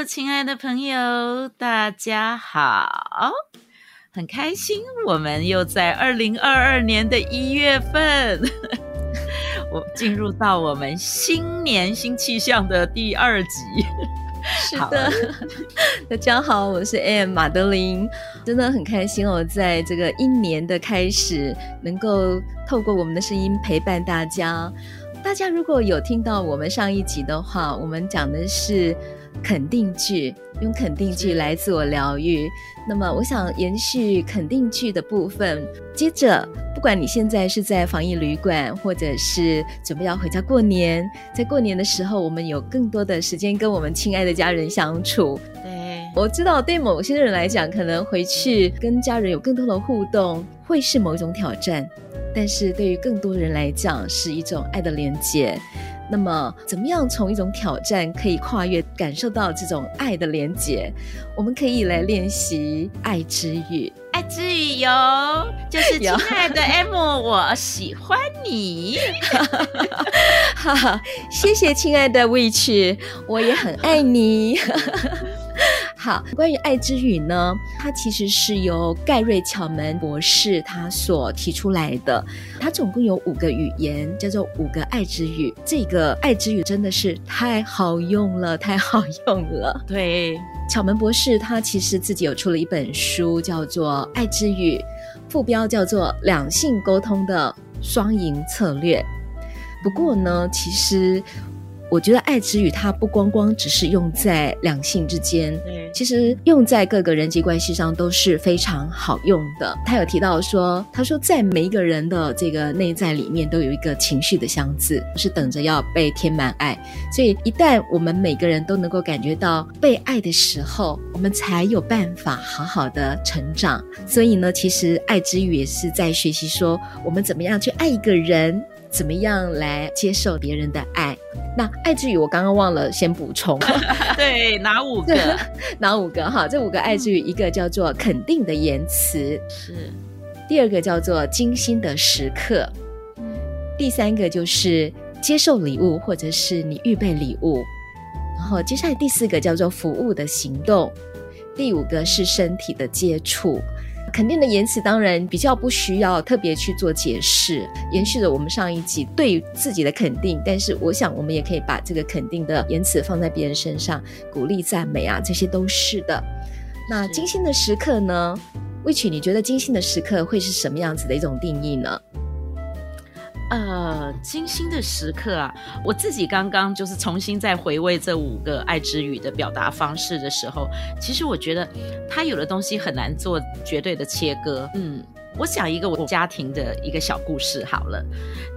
Hello，亲爱的朋友，大家好！很开心，我们又在二零二二年的一月份，我进入到我们新年新气象的第二集。是的，大家好，我是 AM 马德琳，真的很开心哦，在这个一年的开始，能够透过我们的声音陪伴大家。大家如果有听到我们上一集的话，我们讲的是。肯定句，用肯定句来自我疗愈。那么，我想延续肯定句的部分。接着，不管你现在是在防疫旅馆，或者是准备要回家过年，在过年的时候，我们有更多的时间跟我们亲爱的家人相处。对，我知道，对某些人来讲，可能回去跟家人有更多的互动，会是某一种挑战；但是对于更多人来讲，是一种爱的连接。那么，怎么样从一种挑战可以跨越，感受到这种爱的连结？我们可以来练习爱之语。爱之语哟，就是亲爱的 M，我喜欢你。哈哈，谢谢亲爱的 Witch，我也很爱你。好，关于爱之语呢，它其实是由盖瑞巧门博士他所提出来的。它总共有五个语言，叫做五个爱之语。这个爱之语真的是太好用了，太好用了。对，巧门博士他其实自己有出了一本书，叫做《爱之语》，副标叫做“两性沟通的双赢策略”。不过呢，其实。我觉得爱之语它不光光只是用在两性之间，其实用在各个人际关系上都是非常好用的。他有提到说，他说在每一个人的这个内在里面都有一个情绪的箱子，是等着要被填满爱。所以一旦我们每个人都能够感觉到被爱的时候，我们才有办法好好的成长。所以呢，其实爱之语也是在学习说，我们怎么样去爱一个人。怎么样来接受别人的爱？那爱之语我刚刚忘了先补充，对，哪五个？哪五个？哈，这五个爱之语，一个叫做肯定的言辞，是；第二个叫做精心的时刻，第三个就是接受礼物或者是你预备礼物，然后接下来第四个叫做服务的行动，第五个是身体的接触。肯定的言辞当然比较不需要特别去做解释，延续着我们上一集对自己的肯定。但是我想我们也可以把这个肯定的言辞放在别人身上，鼓励、赞美啊，这些都是的。那精心的时刻呢？Witch，你觉得精心的时刻会是什么样子的一种定义呢？呃，精心的时刻啊，我自己刚刚就是重新再回味这五个爱之语的表达方式的时候，其实我觉得它有的东西很难做绝对的切割。嗯，我讲一个我家庭的一个小故事好了，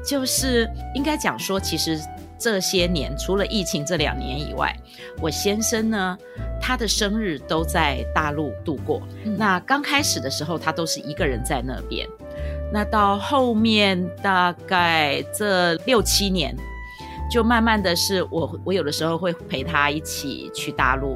就是应该讲说，其实这些年除了疫情这两年以外，我先生呢，他的生日都在大陆度过。嗯，那刚开始的时候，他都是一个人在那边。那到后面大概这六七年，就慢慢的是我我有的时候会陪他一起去大陆，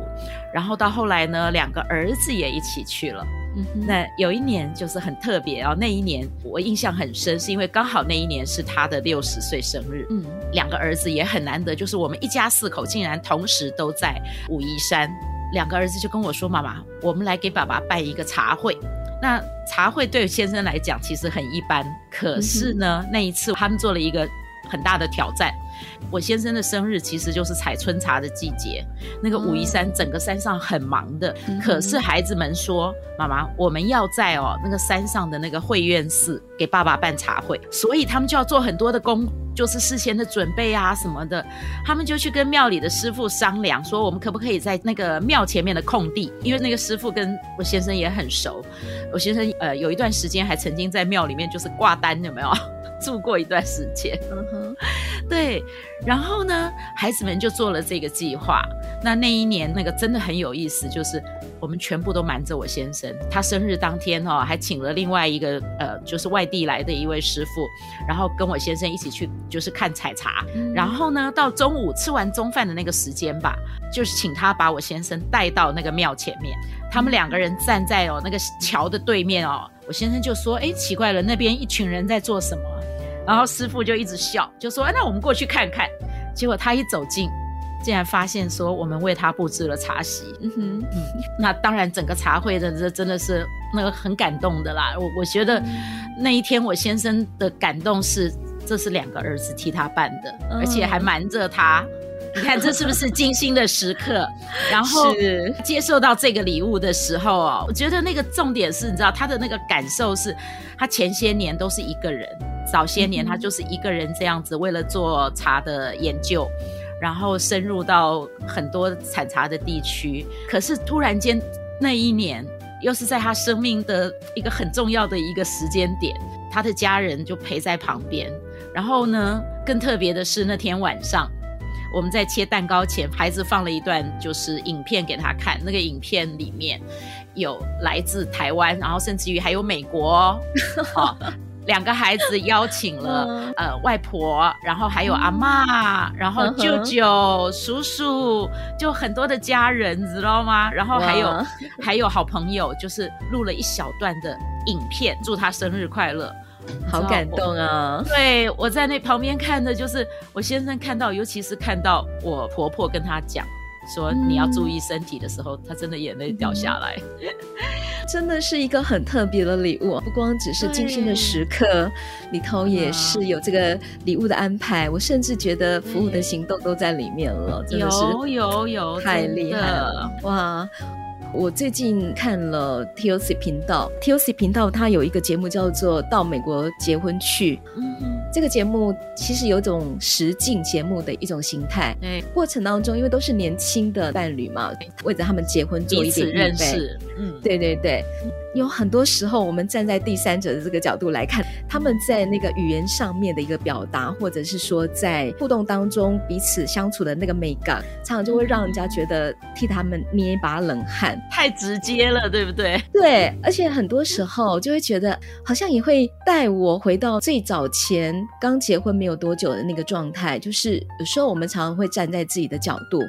然后到后来呢，两个儿子也一起去了。嗯哼，那有一年就是很特别哦，那一年我印象很深，是因为刚好那一年是他的六十岁生日。嗯，两个儿子也很难得，就是我们一家四口竟然同时都在武夷山。两个儿子就跟我说：“妈妈，我们来给爸爸办一个茶会。”那茶会对先生来讲其实很一般，可是呢，嗯、那一次他们做了一个很大的挑战。我先生的生日其实就是采春茶的季节，那个武夷山整个山上很忙的。嗯、可是孩子们说：“妈妈，我们要在哦那个山上的那个会院寺给爸爸办茶会，所以他们就要做很多的工，就是事先的准备啊什么的。他们就去跟庙里的师傅商量，说我们可不可以在那个庙前面的空地，因为那个师傅跟我先生也很熟。我先生呃有一段时间还曾经在庙里面就是挂单，有没有？住过一段时间。嗯哼，对。然后呢，孩子们就做了这个计划。那那一年那个真的很有意思，就是我们全部都瞒着我先生。他生日当天哦，还请了另外一个呃，就是外地来的一位师傅，然后跟我先生一起去，就是看采茶。嗯、然后呢，到中午吃完中饭的那个时间吧，就是请他把我先生带到那个庙前面。他们两个人站在哦那个桥的对面哦，我先生就说：“哎，奇怪了，那边一群人在做什么？”然后师傅就一直笑，就说：“哎，那我们过去看看。”结果他一走近，竟然发现说我们为他布置了茶席。嗯哼，嗯，那当然整个茶会的这真的是那个很感动的啦。我我觉得那一天我先生的感动是，这是两个儿子替他办的，而且还瞒着他。你看这是不是精心的时刻？然后接受到这个礼物的时候哦，我觉得那个重点是，你知道他的那个感受是，他前些年都是一个人，早些年他就是一个人这样子，为了做茶的研究，然后深入到很多产茶的地区。可是突然间那一年，又是在他生命的一个很重要的一个时间点，他的家人就陪在旁边。然后呢，更特别的是那天晚上。我们在切蛋糕前，孩子放了一段就是影片给他看。那个影片里面有来自台湾，然后甚至于还有美国哦。哦两个孩子邀请了呃外婆，然后还有阿嬷，然后舅舅、叔叔，就很多的家人，知道吗？然后还有还有好朋友，就是录了一小段的影片，祝他生日快乐。好感动啊！对，我在那旁边看的，就是我先生看到，尤其是看到我婆婆跟他讲说你要注意身体的时候，嗯、他真的眼泪掉下来。真的是一个很特别的礼物，不光只是精心的时刻，里头也是有这个礼物的安排。我甚至觉得服务的行动都在里面了，真的是有有有，太厉害了哇！我最近看了 TOC 频道，TOC 频道它有一个节目叫做《到美国结婚去》。这个节目其实有种实境节目的一种形态。对，过程当中因为都是年轻的伴侣嘛，为着他们结婚做一点预备。嗯，对对对。有很多时候，我们站在第三者的这个角度来看，他们在那个语言上面的一个表达，或者是说在互动当中彼此相处的那个美感，常常就会让人家觉得替他们捏一把冷汗，太直接了，对不对？对，而且很多时候就会觉得，好像也会带我回到最早前刚结婚没有多久的那个状态，就是有时候我们常常会站在自己的角度，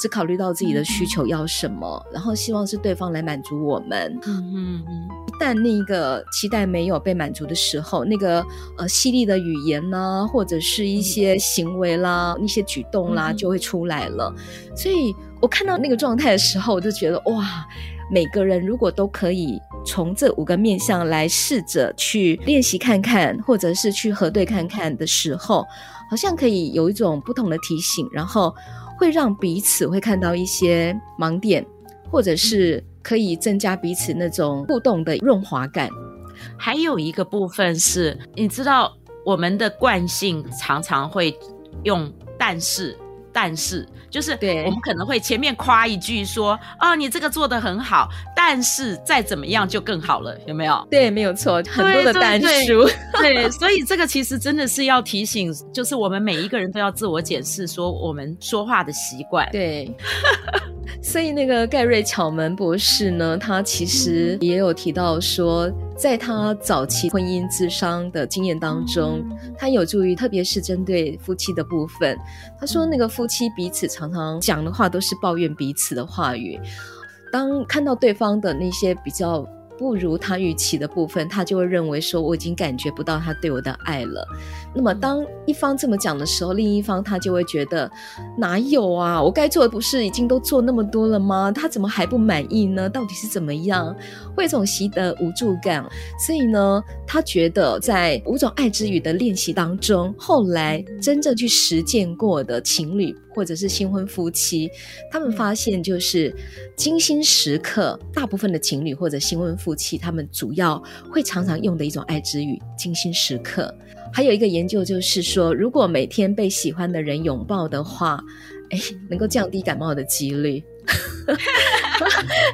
只考虑到自己的需求要什么，然后希望是对方来满足我们。嗯嗯。一旦那个期待没有被满足的时候，那个呃犀利的语言呢，或者是一些行为啦、一些举动啦，就会出来了。所以我看到那个状态的时候，我就觉得哇，每个人如果都可以从这五个面向来试着去练习看看，或者是去核对看看的时候，好像可以有一种不同的提醒，然后会让彼此会看到一些盲点，或者是。可以增加彼此那种互动的润滑感。还有一个部分是，你知道我们的惯性常常会用“但是”，但是就是对，我们可能会前面夸一句说：“哦，你这个做的很好，但是再怎么样就更好了。”有没有？对，没有错，很多的单书。对，所以这个其实真的是要提醒，就是我们每一个人都要自我检视，说我们说话的习惯。对。所以那个盖瑞·巧门博士呢，他其实也有提到说，在他早期婚姻咨商的经验当中，他有助于，特别是针对夫妻的部分。他说，那个夫妻彼此常常讲的话都是抱怨彼此的话语，当看到对方的那些比较。不如他预期的部分，他就会认为说，我已经感觉不到他对我的爱了。那么当一方这么讲的时候，另一方他就会觉得哪有啊？我该做的不是已经都做那么多了吗？他怎么还不满意呢？到底是怎么样？会有种习得无助感。所以呢，他觉得在五种爱之语的练习当中，后来真正去实践过的情侣。或者是新婚夫妻，他们发现就是精心时刻，大部分的情侣或者新婚夫妻，他们主要会常常用的一种爱之语“精心时刻”。还有一个研究就是说，如果每天被喜欢的人拥抱的话，哎，能够降低感冒的几率。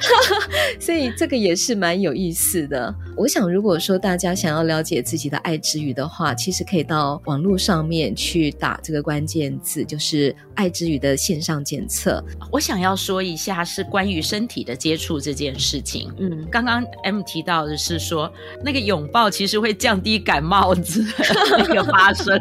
所以这个也是蛮有意思的。我想，如果说大家想要了解自己的爱之语的话，其实可以到网络上面去打这个关键字，就是爱之语的线上检测。我想要说一下是关于身体的接触这件事情。嗯，刚刚 M 提到的是说，那个拥抱其实会降低感冒子那个发生。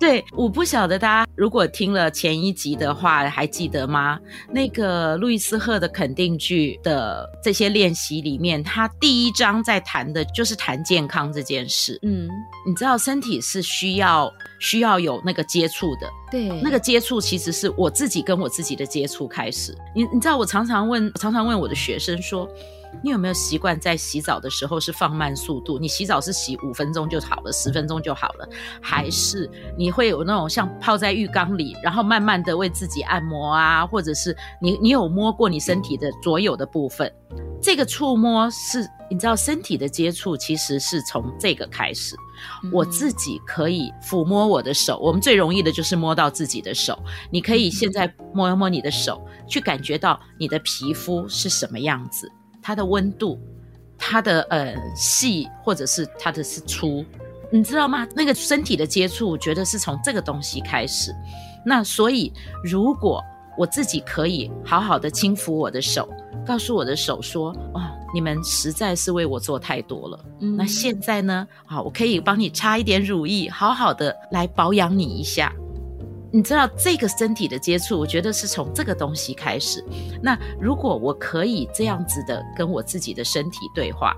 对，我不晓得大家如果听了前一集的话，还记得吗？那个路易斯赫的肯定句的这些练习里面，他第一章在谈的就是谈健康这件事。嗯，你知道身体是需要需要有那个接触的。对，那个接触其实是我自己跟我自己的接触开始。你你知道，我常常问，常常问我的学生说。你有没有习惯在洗澡的时候是放慢速度？你洗澡是洗五分钟就好了，十分钟就好了，还是你会有那种像泡在浴缸里，然后慢慢的为自己按摩啊？或者是你你有摸过你身体的所有的部分？这个触摸是，你知道身体的接触其实是从这个开始。我自己可以抚摸我的手，我们最容易的就是摸到自己的手。你可以现在摸一摸你的手，去感觉到你的皮肤是什么样子。它的温度，它的呃细，或者是它的是粗，你知道吗？那个身体的接触，我觉得是从这个东西开始。那所以，如果我自己可以好好的轻抚我的手，告诉我的手说：“哦，你们实在是为我做太多了。嗯”那现在呢？好，我可以帮你擦一点乳液，好好的来保养你一下。你知道这个身体的接触，我觉得是从这个东西开始。那如果我可以这样子的跟我自己的身体对话，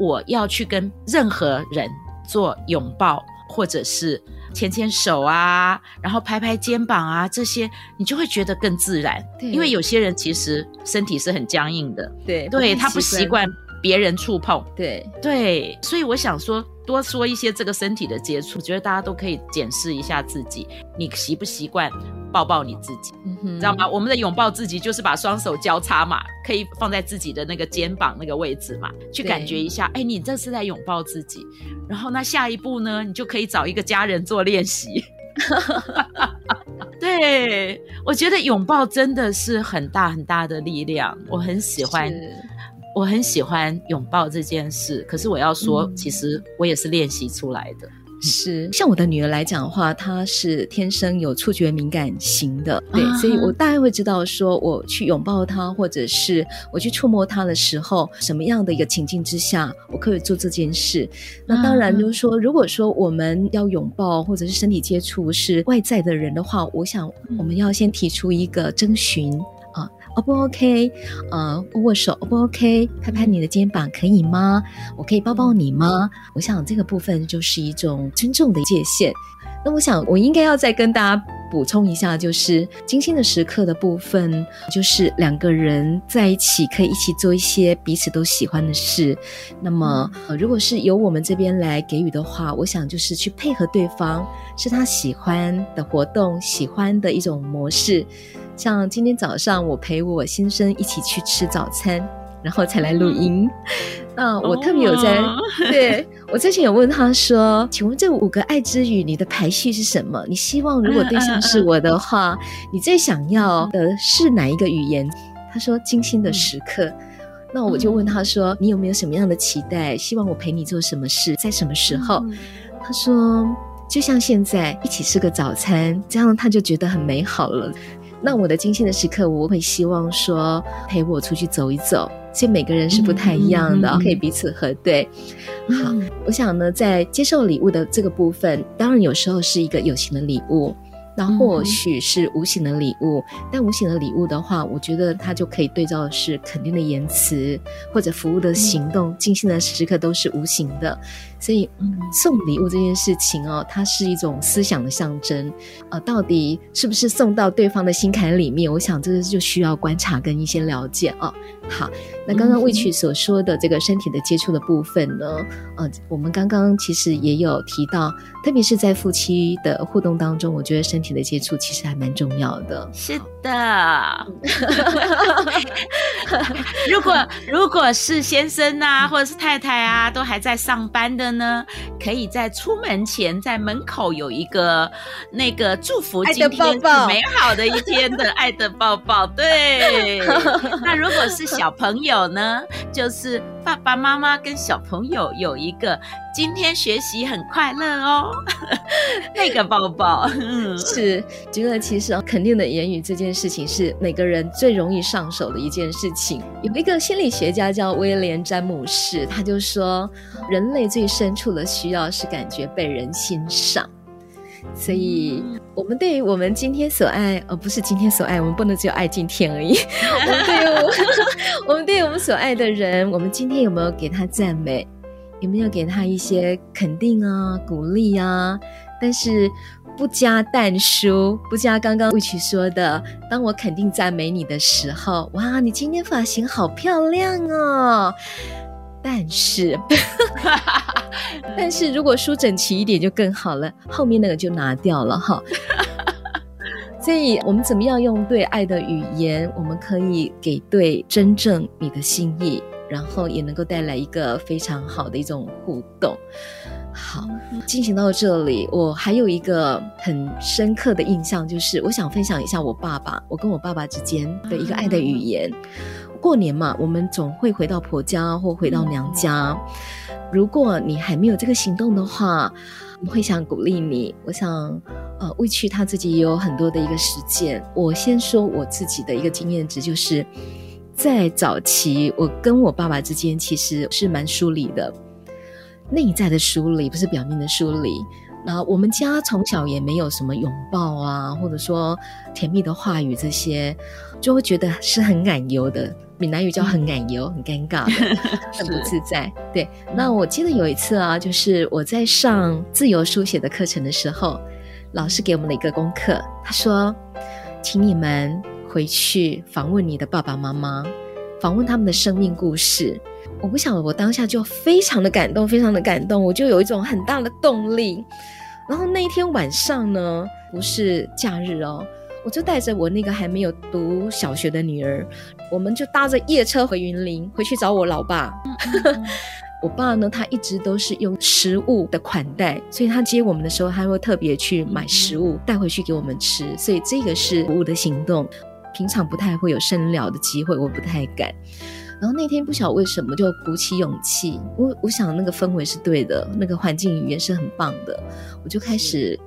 我要去跟任何人做拥抱，或者是牵牵手啊，然后拍拍肩膀啊，这些你就会觉得更自然。对，因为有些人其实身体是很僵硬的，对，对，他不习惯别人触碰，对对，所以我想说。多说一些这个身体的接触，我觉得大家都可以检视一下自己，你习不习惯抱抱你自己，嗯哼，知道吗？我们的拥抱自己就是把双手交叉嘛，可以放在自己的那个肩膀那个位置嘛，去感觉一下，哎，你这是在拥抱自己。然后那下一步呢，你就可以找一个家人做练习。对，我觉得拥抱真的是很大很大的力量，我很喜欢。我很喜欢拥抱这件事，可是我要说，嗯、其实我也是练习出来的。是，像我的女儿来讲的话，她是天生有触觉敏感型的，对，啊、所以我大概会知道说，我去拥抱她，或者是我去触摸她的时候，什么样的一个情境之下，我可以做这件事。那当然就是说，如果说我们要拥抱或者是身体接触是外在的人的话，我想我们要先提出一个征询。O 不 OK？呃，握握手，O 不 OK？拍拍你的肩膀可以吗？我可以抱抱你吗？我想这个部分就是一种尊重的界限。那我想我应该要再跟大家补充一下，就是精心的时刻的部分，就是两个人在一起可以一起做一些彼此都喜欢的事。那么，呃，如果是由我们这边来给予的话，我想就是去配合对方，是他喜欢的活动，喜欢的一种模式。像今天早上，我陪我先生一起去吃早餐，然后才来录音。那我特别有在，oh. 对，我之前有问他说：“请问这五个爱之语，你的排序是什么？你希望如果对象是我的话，你最想要的是哪一个语言？”他说：“精心的时刻。”那我就问他说：“你有没有什么样的期待？希望我陪你做什么事，在什么时候？”他说：“就像现在一起吃个早餐，这样他就觉得很美好了。”那我的精心的时刻，我会希望说陪我出去走一走，所以每个人是不太一样的，可以彼此核对。好，嗯、我想呢，在接受礼物的这个部分，当然有时候是一个有形的礼物。那或许是无形的礼物，嗯、但无形的礼物的话，我觉得它就可以对照的是肯定的言辞，或者服务的行动，精心、嗯、的时刻都是无形的。所以，嗯，送礼物这件事情哦，它是一种思想的象征。呃，到底是不是送到对方的心坎里面？我想这个就需要观察跟一些了解哦。好，那刚刚 Witch 所说的这个身体的接触的部分呢，呃，我们刚刚其实也有提到。特别是在夫妻的互动当中，我觉得身体的接触其实还蛮重要的。是的，如果如果是先生啊，或者是太太啊，都还在上班的呢，可以在出门前在门口有一个那个祝福今天是美好的一天的爱的抱抱。对，那如果是小朋友呢，就是爸爸妈妈跟小朋友有一个今天学习很快乐哦，那个抱抱。嗯，是，觉得其实肯定的言语这件事情是每个人最容易上手的一件事情。有一个心理学家叫威廉詹姆士，他就说，人类最深处的需要是感觉被人欣赏。所以，我们对于我们今天所爱，而、哦、不是今天所爱，我们不能只有爱今天而已。我们对于我，我们对于我们所爱的人，我们今天有没有给他赞美？有没有给他一些肯定啊、鼓励啊？但是不加但书，不加刚刚 Witch 说的，当我肯定赞美你的时候，哇，你今天发型好漂亮哦。但是，但是如果梳整齐一点就更好了，后面那个就拿掉了哈。所以我们怎么样用对爱的语言，我们可以给对真正你的心意，然后也能够带来一个非常好的一种互动。好，进行到这里，我还有一个很深刻的印象，就是我想分享一下我爸爸，我跟我爸爸之间的一个爱的语言。过年嘛，我们总会回到婆家或回到娘家。如果你还没有这个行动的话，我会想鼓励你。我想，呃，Witch 他自己也有很多的一个实践。我先说我自己的一个经验值，就是在早期，我跟我爸爸之间其实是蛮疏离的，内在的梳理，不是表面的梳理。那我们家从小也没有什么拥抱啊，或者说甜蜜的话语这些，就会觉得是很奶油的。闽南语叫很奶油，很尴尬的，很不自在。对，那我记得有一次啊，就是我在上自由书写的课程的时候，老师给我们的一个功课，他说，请你们回去访问你的爸爸妈妈，访问他们的生命故事。我不晓得，我当下就非常的感动，非常的感动，我就有一种很大的动力。然后那一天晚上呢，不是假日哦。我就带着我那个还没有读小学的女儿，我们就搭着夜车回云林，回去找我老爸。我爸呢，他一直都是用食物的款待，所以他接我们的时候，他会特别去买食物带回去给我们吃。所以这个是服务的行动，平常不太会有深聊的机会，我不太敢。然后那天不晓得为什么就鼓起勇气，我我想那个氛围是对的，那个环境语言是很棒的，我就开始。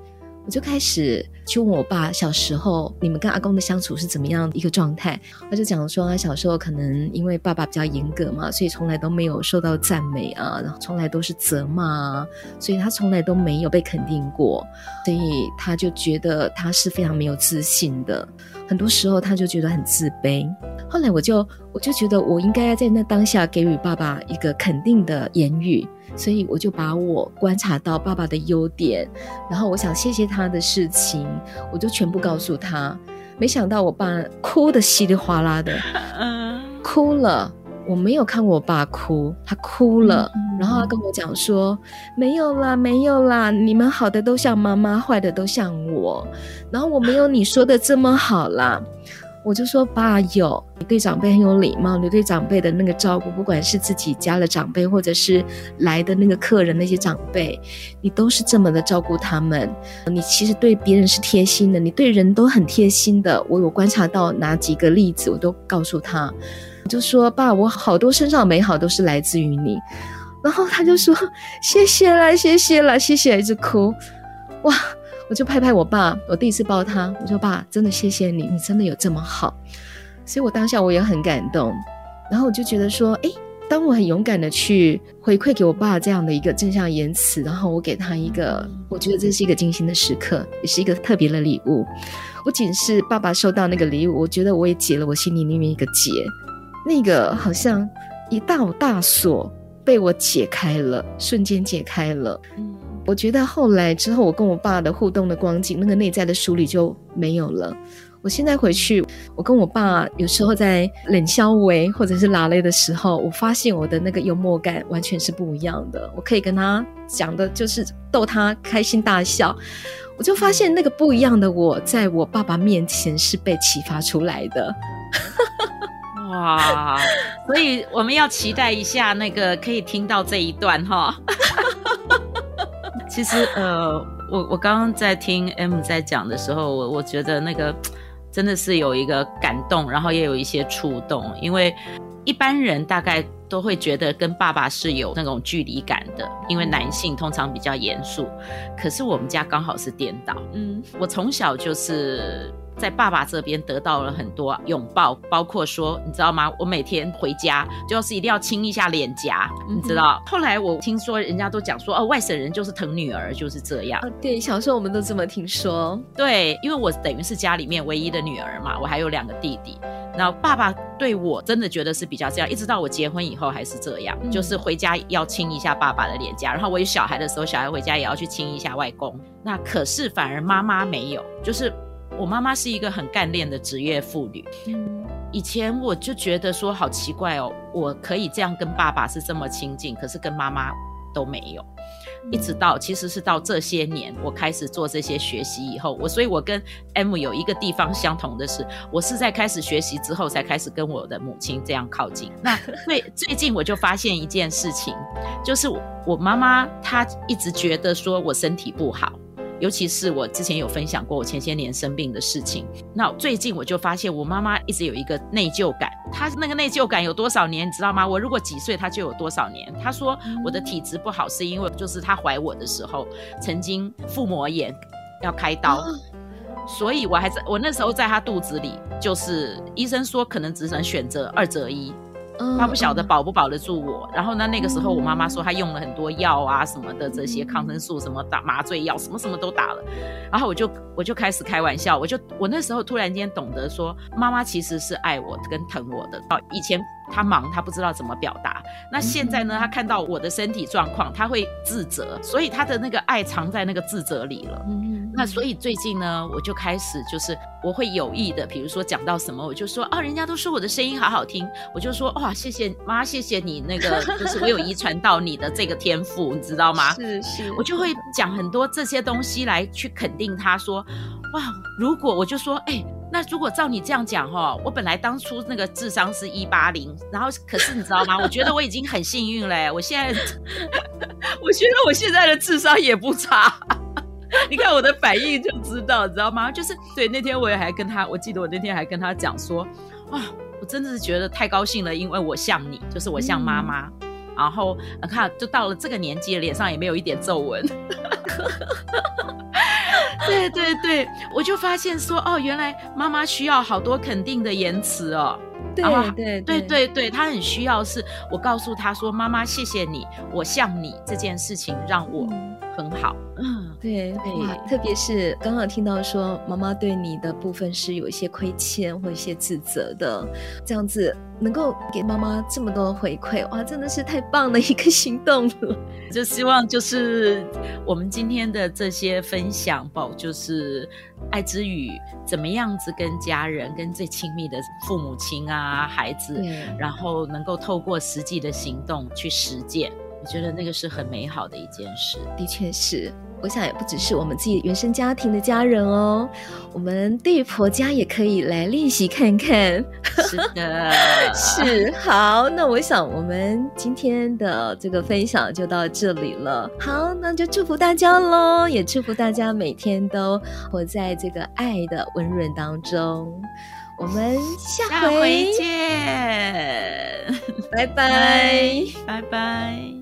我就开始去问我爸，小时候你们跟阿公的相处是怎么样的一个状态？他就讲说，他小时候可能因为爸爸比较严格嘛，所以从来都没有受到赞美啊，然后从来都是责骂啊，所以他从来都没有被肯定过，所以他就觉得他是非常没有自信的，很多时候他就觉得很自卑。后来我就我就觉得我应该要在那当下给予爸爸一个肯定的言语。所以我就把我观察到爸爸的优点，然后我想谢谢他的事情，我就全部告诉他。没想到我爸哭的稀里哗啦的，哭了。我没有看过我爸哭，他哭了，然后他跟我讲说：“没有啦，没有啦，你们好的都像妈妈，坏的都像我，然后我没有你说的这么好啦。”我就说，爸有，你对长辈很有礼貌，你对长辈的那个照顾，不管是自己家的长辈，或者是来的那个客人那些长辈，你都是这么的照顾他们。你其实对别人是贴心的，你对人都很贴心的。我有观察到哪几个例子，我都告诉他。就说，爸，我好多身上美好都是来自于你。然后他就说，谢谢啦，谢谢啦，谢谢，一直哭，哇。我就拍拍我爸，我第一次抱他，我说爸，真的谢谢你，你真的有这么好，所以我当下我也很感动，然后我就觉得说，诶，当我很勇敢的去回馈给我爸这样的一个正向言辞，然后我给他一个，我觉得这是一个精心的时刻，也是一个特别的礼物。不仅是爸爸收到那个礼物，我觉得我也解了我心里里面一个结，那个好像一道大锁被我解开了，瞬间解开了。我觉得后来之后，我跟我爸的互动的光景，那个内在的梳理就没有了。我现在回去，我跟我爸有时候在冷笑话或者是拉泪的时候，我发现我的那个幽默感完全是不一样的。我可以跟他讲的就是逗他开心大笑，我就发现那个不一样的我，在我爸爸面前是被启发出来的。哇，所以我们要期待一下那个可以听到这一段哈。其实呃，我我刚刚在听 M 在讲的时候，我我觉得那个真的是有一个感动，然后也有一些触动，因为一般人大概都会觉得跟爸爸是有那种距离感的，因为男性通常比较严肃，可是我们家刚好是颠倒，嗯，我从小就是。在爸爸这边得到了很多拥抱，包括说，你知道吗？我每天回家就是一定要亲一下脸颊，嗯、你知道。后来我听说人家都讲说，哦，外省人就是疼女儿，就是这样。哦、对，小时候我们都这么听说。对，因为我等于是家里面唯一的女儿嘛，我还有两个弟弟。然后爸爸对我真的觉得是比较这样，一直到我结婚以后还是这样，嗯、就是回家要亲一下爸爸的脸颊。然后我有小孩的时候，小孩回家也要去亲一下外公。那可是反而妈妈没有，就是。我妈妈是一个很干练的职业妇女。嗯，以前我就觉得说好奇怪哦，我可以这样跟爸爸是这么亲近，可是跟妈妈都没有。一直到其实是到这些年，我开始做这些学习以后，我所以，我跟 M 有一个地方相同的是，我是在开始学习之后才开始跟我的母亲这样靠近。那最 最近我就发现一件事情，就是我妈妈她一直觉得说我身体不好。尤其是我之前有分享过我前些年生病的事情，那最近我就发现我妈妈一直有一个内疚感，她那个内疚感有多少年，你知道吗？我如果几岁，她就有多少年。她说我的体质不好是因为就是她怀我的时候曾经腹膜炎要开刀，所以我还在我那时候在她肚子里，就是医生说可能只能选择二择一。他不晓得保不保得住我，然后呢，那个时候我妈妈说她用了很多药啊什么的，这些抗生素什么打麻醉药什么什么都打了，然后我就我就开始开玩笑，我就我那时候突然间懂得说，妈妈其实是爱我跟疼我的。以前她忙，他不知道怎么表达，那现在呢，他看到我的身体状况，他会自责，所以他的那个爱藏在那个自责里了。嗯那所以最近呢，我就开始就是我会有意的，比如说讲到什么，我就说啊，人家都说我的声音好好听，我就说哇，谢谢妈，谢谢你那个，就是我有遗传到你的这个天赋，你知道吗？是是，我就会讲很多这些东西来去肯定他说，哇，如果我就说，哎、欸，那如果照你这样讲哈，我本来当初那个智商是一八零，然后可是你知道吗？我觉得我已经很幸运了，我现在，我觉得我现在的智商也不差。你看我的反应就知道，你知道吗？就是对那天我也还跟他，我记得我那天还跟他讲说，啊，我真的是觉得太高兴了，因为我像你，就是我像妈妈。嗯、然后你看，就到了这个年纪，脸上也没有一点皱纹。对对对，我就发现说，哦，原来妈妈需要好多肯定的言辞哦。对对对对对，她很需要是我告诉她说，妈妈谢谢你，我像你这件事情让我很好。嗯。对，哇，特别是刚刚听到说妈妈对你的部分是有一些亏欠或一些自责的，这样子能够给妈妈这么多的回馈，哇，真的是太棒的一个行动了。就希望就是我们今天的这些分享，宝就是爱之语，怎么样子跟家人、跟最亲密的父母亲啊、孩子，然后能够透过实际的行动去实践，我觉得那个是很美好的一件事。的确是。我想也不只是我们自己原生家庭的家人哦，我们对于婆家也可以来练习看看。是的，是好。那我想我们今天的这个分享就到这里了。好，那就祝福大家喽，也祝福大家每天都活在这个爱的温润当中。我们下回，下回见，拜拜，拜拜。